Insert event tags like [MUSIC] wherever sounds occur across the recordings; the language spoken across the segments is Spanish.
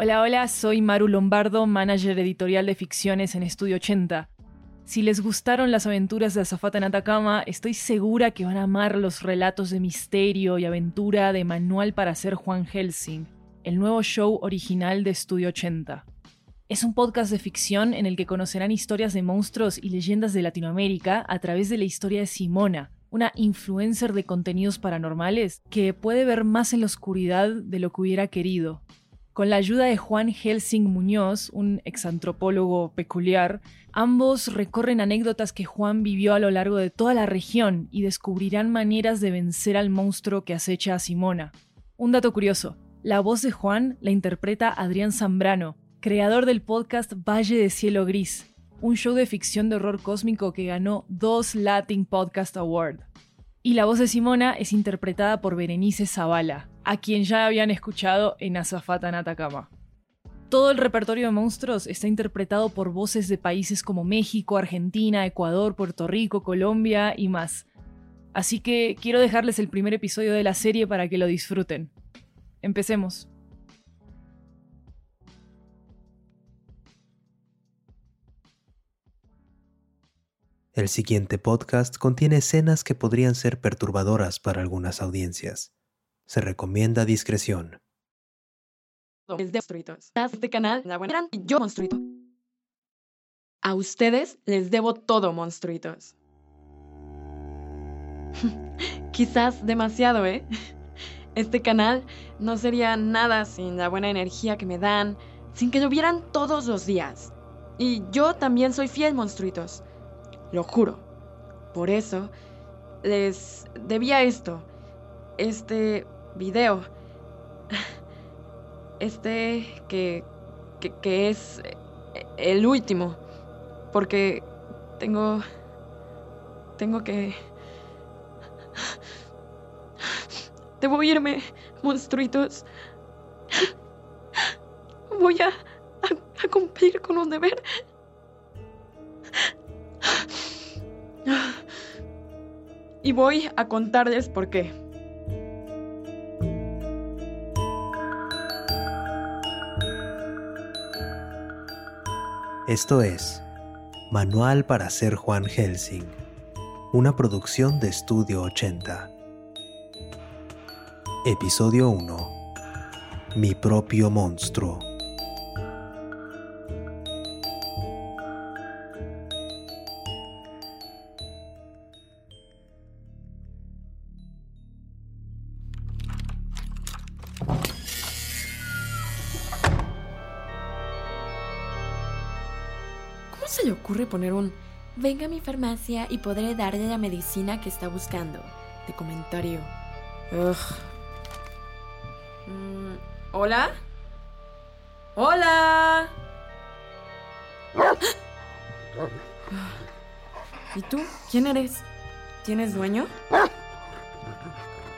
Hola, hola, soy Maru Lombardo, manager editorial de ficciones en Estudio 80. Si les gustaron las aventuras de Azafata en Atacama, estoy segura que van a amar los relatos de misterio y aventura de Manual para ser Juan Helsing, el nuevo show original de Estudio 80. Es un podcast de ficción en el que conocerán historias de monstruos y leyendas de Latinoamérica a través de la historia de Simona, una influencer de contenidos paranormales que puede ver más en la oscuridad de lo que hubiera querido. Con la ayuda de Juan Helsing Muñoz, un exantropólogo peculiar, ambos recorren anécdotas que Juan vivió a lo largo de toda la región y descubrirán maneras de vencer al monstruo que acecha a Simona. Un dato curioso, la voz de Juan la interpreta Adrián Zambrano, creador del podcast Valle de Cielo Gris, un show de ficción de horror cósmico que ganó dos Latin Podcast Award. Y la voz de Simona es interpretada por Berenice Zavala, a quien ya habían escuchado en Azafata en Atacama. Todo el repertorio de monstruos está interpretado por voces de países como México, Argentina, Ecuador, Puerto Rico, Colombia y más. Así que quiero dejarles el primer episodio de la serie para que lo disfruten. Empecemos. El siguiente podcast contiene escenas que podrían ser perturbadoras para algunas audiencias. Se recomienda discreción. Es de monstruitos. Este canal, la yo monstruito. A ustedes les debo todo, monstruitos. [LAUGHS] Quizás demasiado, ¿eh? [LAUGHS] Este canal no sería nada sin la buena energía que me dan, sin que lo vieran todos los días. Y yo también soy fiel, monstruitos. Lo juro. Por eso les debía esto, este video, este que, que, es el último, porque tengo, tengo que... Debo irme, monstruitos. Voy a, a cumplir con un deber. Y voy a contarles por qué. Esto es Manual para ser Juan Helsing, una producción de Estudio 80. Episodio 1. Mi propio monstruo. Le ocurre poner un venga a mi farmacia y podré darle la medicina que está buscando? De comentario. Ugh. Mm, ¿Hola? ¿Hola? [GASPS] ¿Y tú? ¿Quién eres? ¿Tienes dueño?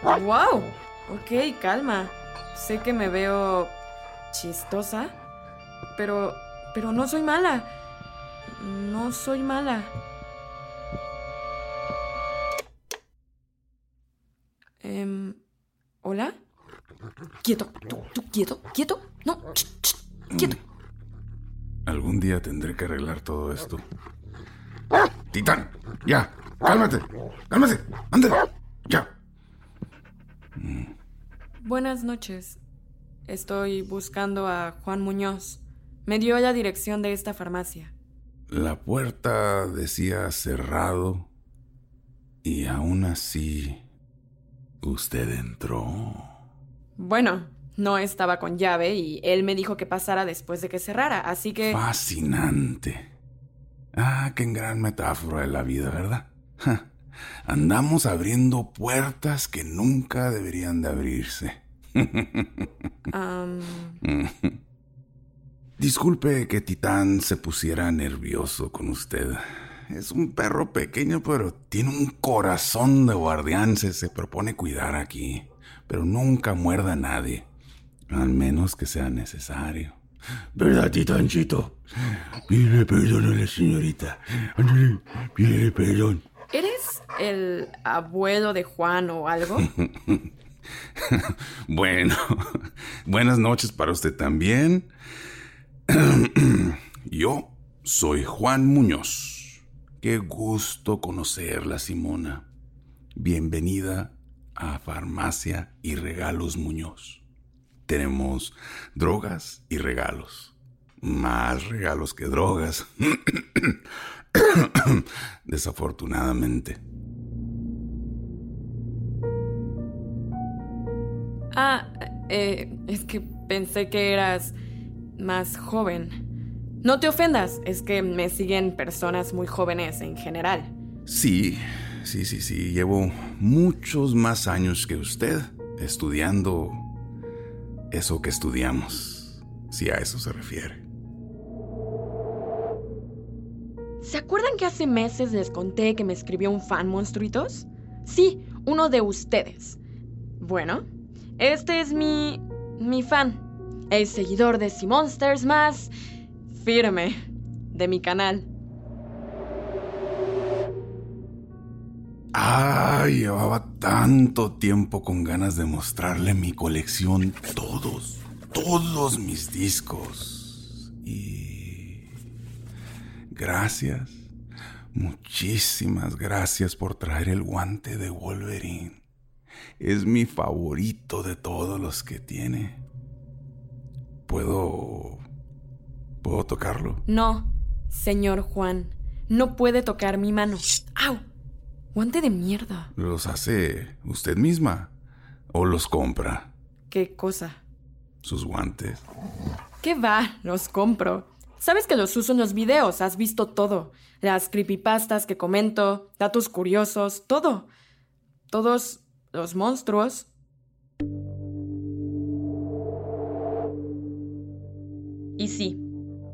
¡Wow! Ok, calma. Sé que me veo chistosa, pero. pero no soy mala. No soy mala. Em, ¿Hola? Quieto, tú, tú, quieto, quieto. No, ch, ch, quieto. Algún día tendré que arreglar todo esto. Titán, ya, cálmate, cálmate, ándale, ya. Buenas noches. Estoy buscando a Juan Muñoz. Me dio la dirección de esta farmacia. La puerta decía cerrado y aún así usted entró. Bueno, no estaba con llave y él me dijo que pasara después de que cerrara, así que... Fascinante. Ah, qué gran metáfora de la vida, ¿verdad? Ja, Andamos abriendo puertas que nunca deberían de abrirse. [LAUGHS] am, Disculpe que Titán se pusiera nervioso con usted. Es un perro pequeño, pero tiene un corazón de guardián. Se, se propone cuidar aquí, pero nunca muerda a nadie. Al menos que sea necesario. ¿Verdad, Titánchito? Pídele perdón a la señorita. Ándale, pídele perdón. ¿Eres el abuelo de Juan o algo? [LAUGHS] bueno, buenas noches para usted también. [CLEARS THROAT] Yo soy Juan Muñoz. Qué gusto conocerla, Simona. Bienvenida a Farmacia y Regalos Muñoz. Tenemos drogas y regalos. Más regalos que drogas. [CLEARS THROAT] Desafortunadamente. Ah, eh, es que pensé que eras más joven. No te ofendas, es que me siguen personas muy jóvenes en general. Sí, sí, sí, sí. Llevo muchos más años que usted estudiando eso que estudiamos, si a eso se refiere. ¿Se acuerdan que hace meses les conté que me escribió un fan monstruitos? Sí, uno de ustedes. Bueno, este es mi. mi fan. El seguidor de Sea Monsters más. firme de mi canal. Ay, llevaba tanto tiempo con ganas de mostrarle mi colección, todos, todos mis discos. Y... Gracias, muchísimas gracias por traer el guante de Wolverine. Es mi favorito de todos los que tiene. ¿Puedo... ¿Puedo tocarlo? No, señor Juan. No puede tocar mi mano. ¡Au! Guante de mierda. ¿Los hace usted misma? ¿O los compra? ¿Qué cosa? Sus guantes. ¿Qué va? Los compro. Sabes que los uso en los videos, has visto todo. Las creepypastas que comento, datos curiosos, todo. Todos los monstruos. Y sí,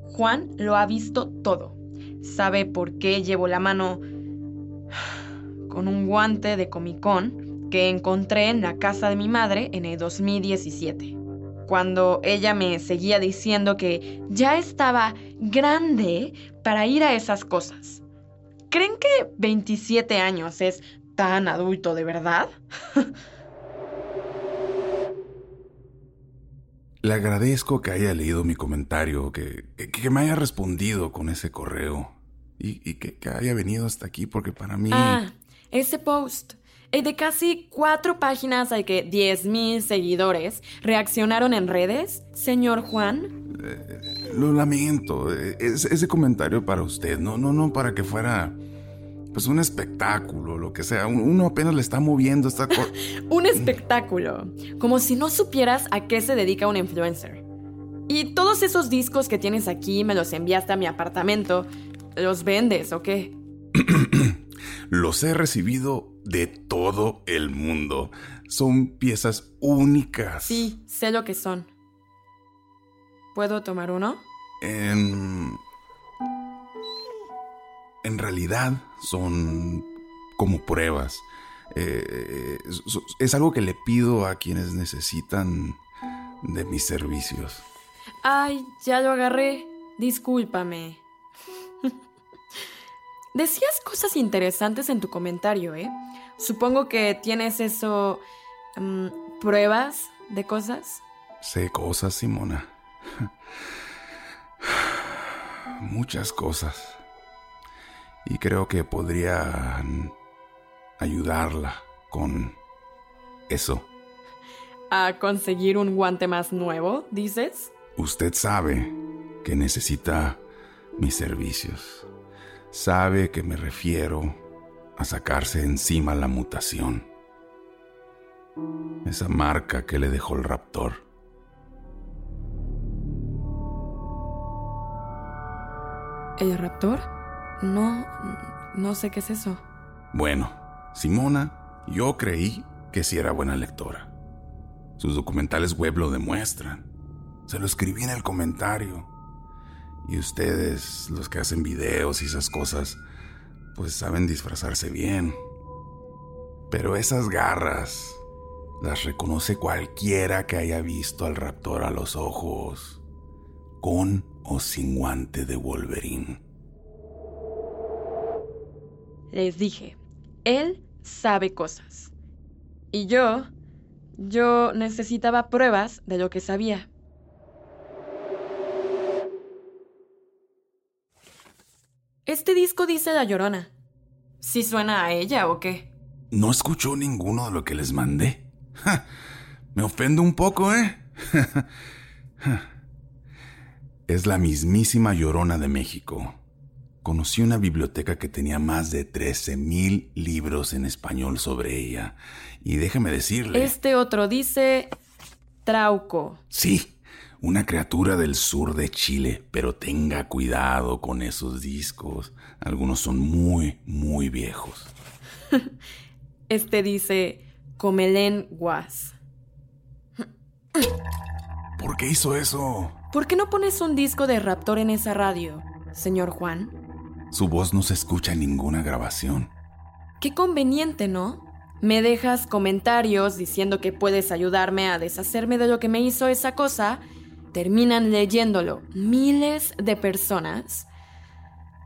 Juan lo ha visto todo. Sabe por qué llevo la mano [SIGHS] con un guante de Comic Con que encontré en la casa de mi madre en el 2017, cuando ella me seguía diciendo que ya estaba grande para ir a esas cosas. ¿Creen que 27 años es tan adulto de verdad? [LAUGHS] Le agradezco que haya leído mi comentario, que, que, me haya respondido con ese correo y, y que, que, haya venido hasta aquí porque para mí... Ah, ese post. El de casi cuatro páginas al que 10.000 seguidores reaccionaron en redes, señor Juan. Eh, lo lamento. Es, ese comentario para usted, no, no, no para que fuera pues un espectáculo, lo que sea. Uno apenas le está moviendo esta cosa. [LAUGHS] un espectáculo. Como si no supieras a qué se dedica un influencer. Y todos esos discos que tienes aquí me los enviaste a mi apartamento. ¿Los vendes o qué? [CLEARS THROAT] Los he recibido de todo el mundo. Son piezas únicas. Sí, sé lo que son. ¿Puedo tomar uno? En... En realidad son como pruebas. Eh, es algo que le pido a quienes necesitan de mis servicios. Ay, ya lo agarré. Discúlpame. [LAUGHS] Decías cosas interesantes en tu comentario, ¿eh? Supongo que tienes eso... Mm, pruebas de cosas. Sé cosas, Simona. [SIGHS] Muchas cosas. Y creo que podría ayudarla con eso. ¿A conseguir un guante más nuevo, dices? Usted sabe que necesita mis servicios sabe que me refiero a sacarse encima la mutación. Esa marca que le dejó el raptor. ¿El raptor? No, no sé qué es eso. Bueno, Simona, yo creí que sí era buena lectora. Sus documentales web lo demuestran. Se lo escribí en el comentario. Y ustedes, los que hacen videos y esas cosas, pues saben disfrazarse bien. Pero esas garras las reconoce cualquiera que haya visto al raptor a los ojos, con o sin guante de Wolverine. Les dije, él sabe cosas. Y yo, Yo necesitaba pruebas de lo que sabía. Este disco dice La Llorona. ¿Sí suena a ella o qué? ¿No escuchó ninguno de lo que les mandé? [LAUGHS] Me ofendo un poco, ¿eh? [LAUGHS] es la mismísima Llorona de México. Conocí una biblioteca que tenía más de 13.000 libros en español sobre ella. Y déjeme decirle... Este otro dice Trauco. Sí, una criatura del sur de Chile, pero tenga cuidado con esos discos. Algunos son muy, muy viejos. [LAUGHS] Este dice Comelén Guas. ¿Por qué hizo eso? ¿Por qué no pones un disco de Raptor en esa radio, señor Juan? Su voz no se escucha en ninguna grabación. Qué conveniente, ¿no? Me dejas comentarios diciendo que puedes ayudarme a deshacerme de lo que me hizo esa cosa. Terminan leyéndolo miles de personas.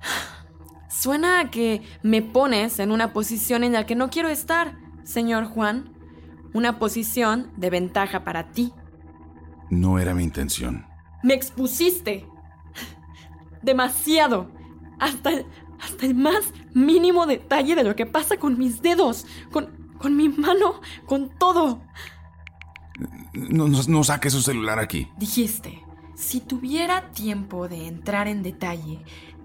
[SIGHS] Suena a que me pones en una posición en la que no quiero estar, señor Juan. Una posición de ventaja para ti. No era mi intención. Me expusiste. [SIGHS] Demasiado. Hasta el, hasta el más mínimo detalle de lo que pasa con mis dedos, con, con mi mano, con todo. No, no, no saque su celular aquí. Dijiste, si tuviera tiempo de entrar en detalle,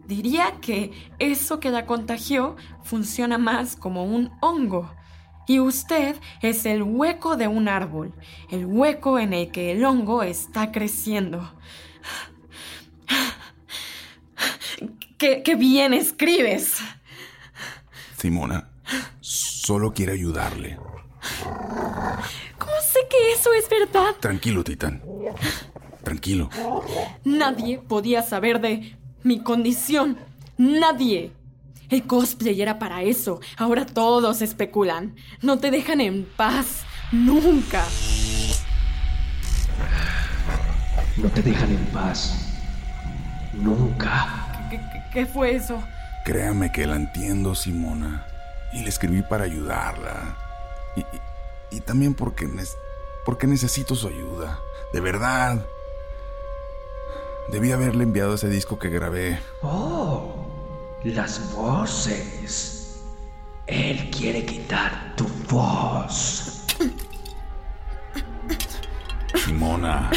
diría que eso que la contagió funciona más como un hongo. Y usted es el hueco de un árbol, el hueco en el que el hongo está creciendo. ¡Qué, qué bien escribes! Simona, solo quiere ayudarle. ¿Cómo sé que eso es verdad? Tranquilo, Titán. Tranquilo. Nadie podía saber de mi condición. Nadie. El cosplay era para eso. Ahora todos especulan. No te dejan en paz. Nunca. No te dejan en paz. Nunca. ¿Qué, fue eso? Créame que la entiendo, Simona. Y le escribí para ayudarla. Y, y- y también porque, nes- porque necesito su ayuda. De verdad. Debí haberle enviado ese disco que grabé. Oh, las voces. Él quiere quitar tu voz. Simona.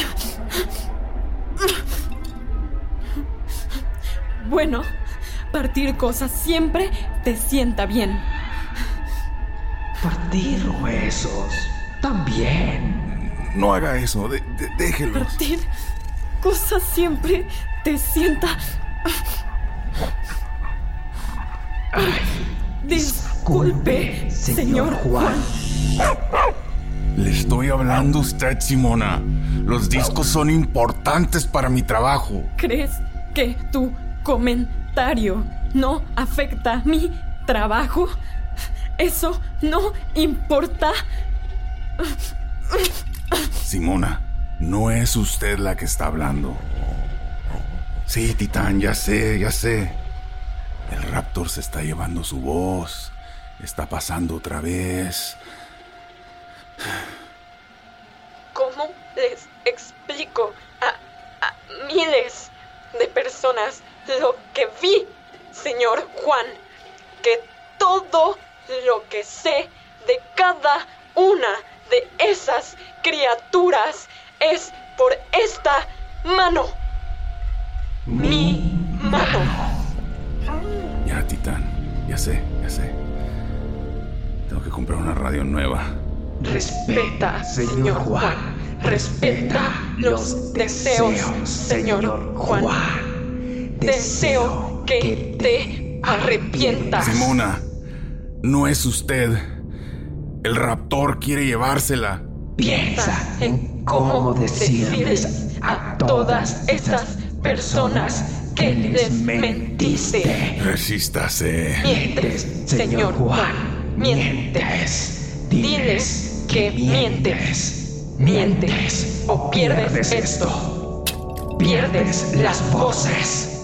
Bueno, partir cosas siempre te sienta bien. Partir huesos. También. No haga eso. de- de- déjelo. Partir cosas siempre te sienta. Disculpe, señor Juan. Le estoy hablando a usted, Simona. Los discos son importantes para mi trabajo. ¿Crees que tu comentario no afecta mi trabajo? ¿Eso no importa? Simona, no es usted la que está hablando. Sí, Titán, ya sé, ya sé. El Raptor se está llevando su voz. Está pasando otra vez. ¿Cómo les explico a, a miles de personas lo que vi, señor Juan? Que todo lo que sé de cada una de esas criaturas es por esta mano. Mi mano. Ya, Titán, ya sé, ya sé. Tengo que comprar una radio nueva. Respeta, señor Juan. Respeta los deseos, señor Juan. Deseo que te arrepientas. Simona, no es usted. El Raptor quiere llevársela. Piensa en cómo decirles a todas estas personas que les mentiste. Resístase. Mientes, señor Juan. Mientes. Diles que mientes. Mientes o pierdes esto. Pierdes las voces.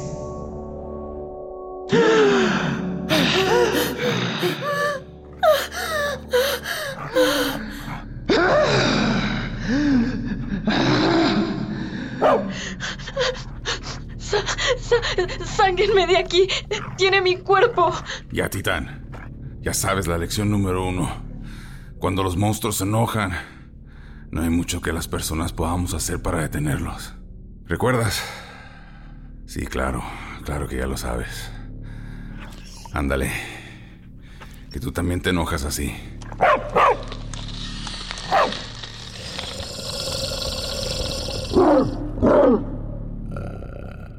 ¡Sánguenme de aquí! ¡Tiene mi cuerpo! Ya, Titán. Ya sabes la lección número uno. Cuando los monstruos se enojan, no hay mucho que las personas podamos hacer para detenerlos. ¿Recuerdas? Sí, claro, claro que ya lo sabes. Ándale. Que tú también te enojas así.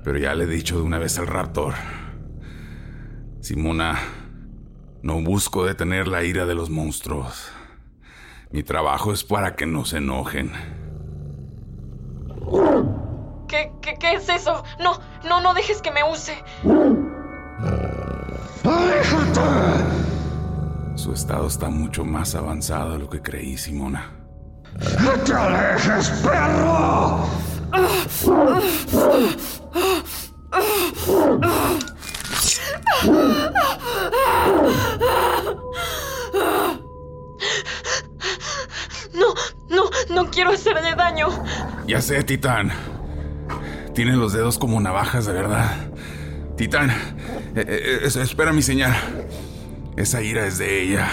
Pero ya le he dicho de una vez al raptor. Simona, no busco detener la ira de los monstruos. Mi trabajo es para que no se enojen. ¿Qué, qué, es eso? No, no, no dejes que me use. Su estado está mucho más avanzado de lo que creí, Simona. ¡No te alejes, perro! No, no, no quiero hacerle daño. Ya sé, Titán. Tiene los dedos como navajas, de verdad. Titán, eh, eh, eh, espera mi señal. Esa ira es de ella.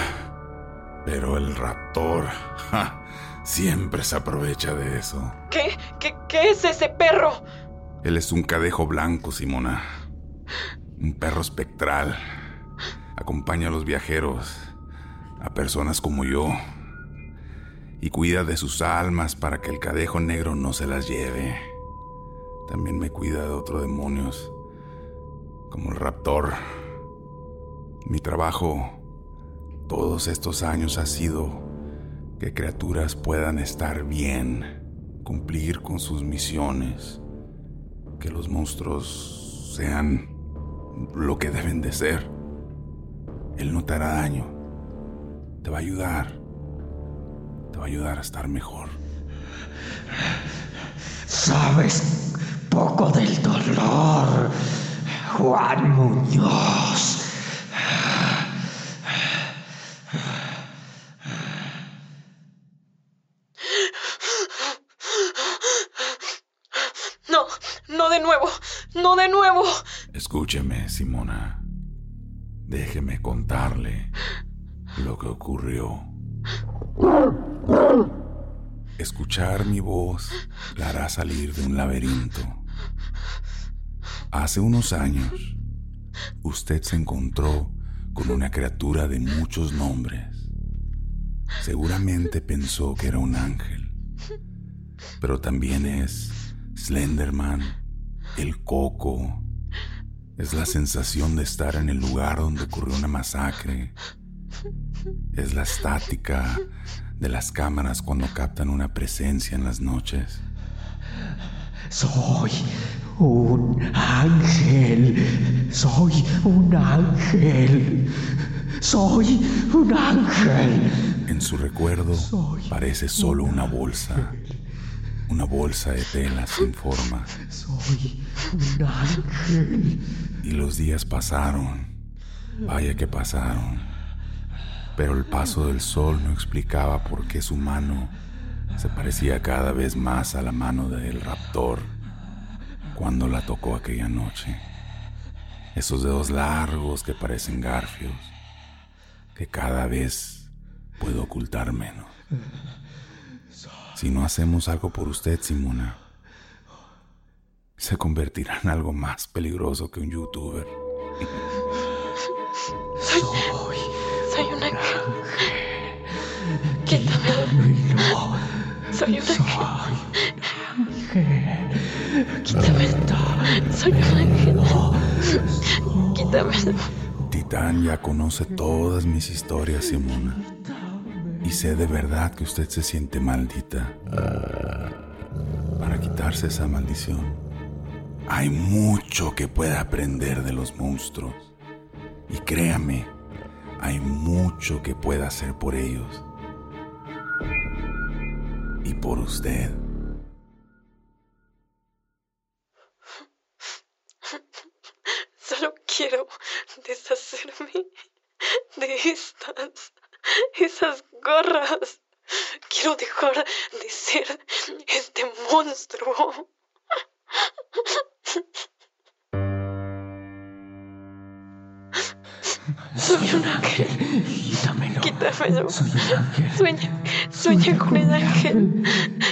Pero el raptor ja, siempre se aprovecha de eso. ¿Qué? ¿Qué, qué es ese perro? Él es un cadejo blanco, Simona. Un perro espectral. Acompaña a los viajeros, a personas como yo. Y cuida de sus almas para que el cadejo negro no se las lleve. También me cuida de otros demonios, como el raptor. Mi trabajo todos estos años ha sido que criaturas puedan estar bien, cumplir con sus misiones, que los monstruos sean lo que deben de ser. Él no te hará daño, te va a ayudar, te va a ayudar a estar mejor. Sabes poco del dolor, Juan Muñoz. No, no de nuevo, no de nuevo. Escúcheme, Simona. Déjeme contarle lo que ocurrió. Escuchar mi voz la hará salir de un laberinto. Hace unos años, usted se encontró con una criatura de muchos nombres. Seguramente pensó que era un ángel, pero también es Slenderman, el coco. Es la sensación de estar en el lugar donde ocurrió una masacre. Es la estática de las cámaras cuando captan una presencia en las noches. Soy un ángel. Soy un ángel. Soy un ángel. En su recuerdo Soy parece solo una bolsa. Una bolsa de tela sin forma. Soy un ángel. Y los días pasaron. Vaya que pasaron. Pero el paso del sol no explicaba por qué su mano se parecía cada vez más a la mano del raptor cuando la tocó aquella noche. Esos dedos largos que parecen garfios, que cada vez puedo ocultar menos. Si no hacemos algo por usted, Simona, se convertirá en algo más peligroso que un youtuber. Soy Soy un ángel. Quítame. Soy un ángel. Quítame. Soy un ángel. Quítame. Titán ya conoce todas mis historias, Simona. Y sé de verdad que usted se siente maldita. Para quitarse esa maldición, hay mucho que puede aprender de los monstruos. Y créame, hay mucho que pueda hacer por ellos. Y por usted. Quiero deshacerme de estas, esas gorras. Quiero dejar de ser este monstruo. Soy un ángel. Quítamelo. Quítamelo. Soy un ángel. Sueña, sueña con el ángel.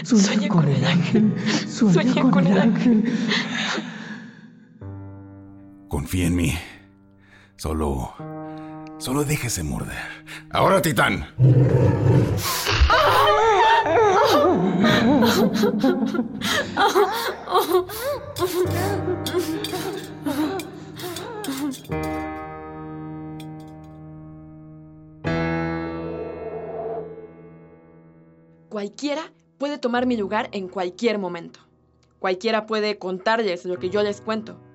Sueña con el ángel. Sueña con el ángel. Confía en mí. Solo. Solo déjese morder. Ahora, Titán. Cualquiera puede tomar mi lugar en cualquier momento. Cualquiera puede contarles lo que yo les cuento.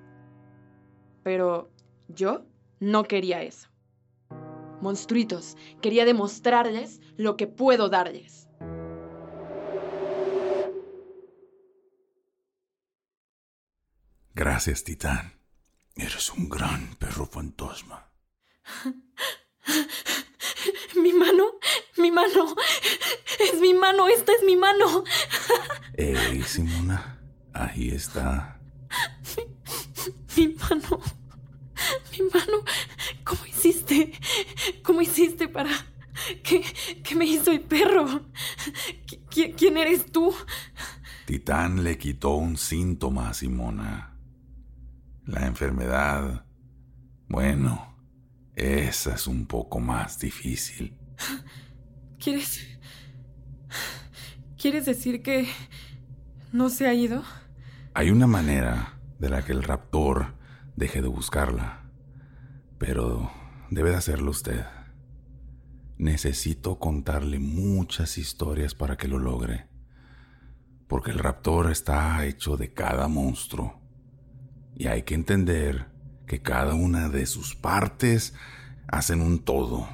Pero yo no quería eso. Monstruitos, quería demostrarles lo que puedo darles. Gracias, Titán. Eres un gran perro fantasma. [LAUGHS] Mi mano, mi mano, es mi mano, esta es mi mano. Ey, Simona. Ahí está. [LAUGHS] Mi mano, mi mano, ¿cómo hiciste? ¿Cómo hiciste para... ¿Qué, qué me hizo el perro? ¿Qui- qui- ¿Quién eres tú? Titán le quitó un síntoma a Simona. La enfermedad. Bueno, esa es un poco más difícil. ¿Quieres... ¿Quieres decir que no se ha ido? Hay una manera de la que el raptor deje de buscarla, pero debe de hacerlo usted. Necesito contarle muchas historias para que lo logre, porque el raptor está hecho de cada monstruo, y hay que entender que cada una de sus partes hacen un todo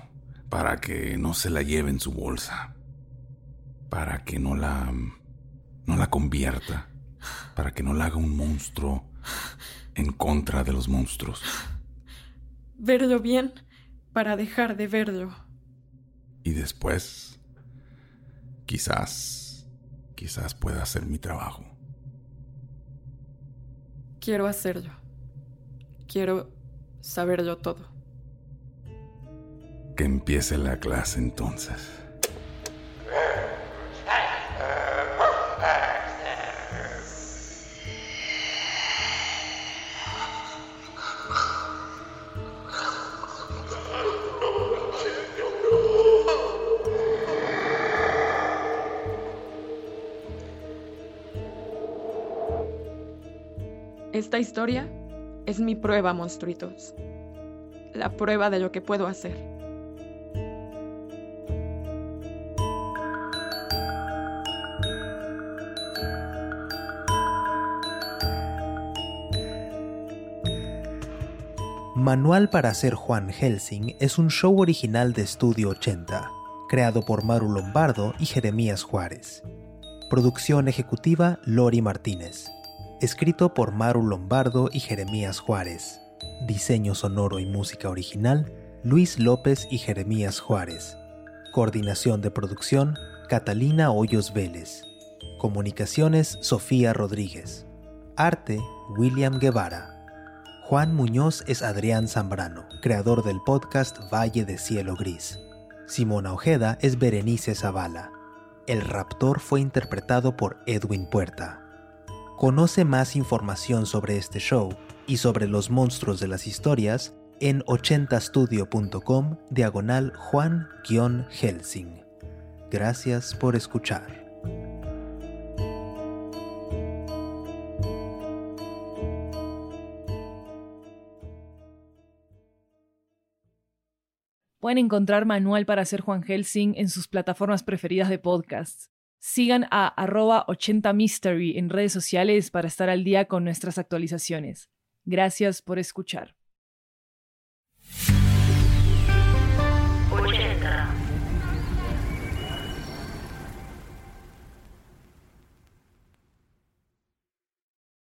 para que no se la lleve en su bolsa, para que no la no la convierta, para que no la haga un monstruo en contra de los monstruos. Verlo bien para dejar de verlo. Y después, quizás, quizás pueda hacer mi trabajo. Quiero hacerlo. Quiero saberlo todo. Que empiece la clase entonces. Esta historia es mi prueba, monstruitos. La prueba de lo que puedo hacer. Manual para ser Juan Helsing es un show original de Estudio 80, creado por Maru Lombardo y Jeremías Juárez. Producción ejecutiva Lori Martínez. Escrito por Maru Lombardo y Jeremías Juárez. Diseño sonoro y música original Luis López y Jeremías Juárez. Coordinación de producción Catalina Hoyos Vélez. Comunicaciones Sofía Rodríguez. Arte William Guevara. Juan Muñoz es Adrián Zambrano, creador del podcast Valle de Cielo Gris. Simona Ojeda es Berenice Zavala. El raptor fue interpretado por Edwin Puerta. Conoce más información sobre este show y sobre los monstruos de las historias en 80studio.com diagonal Juan-Helsing. Gracias por escuchar. Pueden encontrar manual para hacer Juan Helsing en sus plataformas preferidas de podcasts. Sigan a arroba 80mystery en redes sociales para estar al día con nuestras actualizaciones. Gracias por escuchar.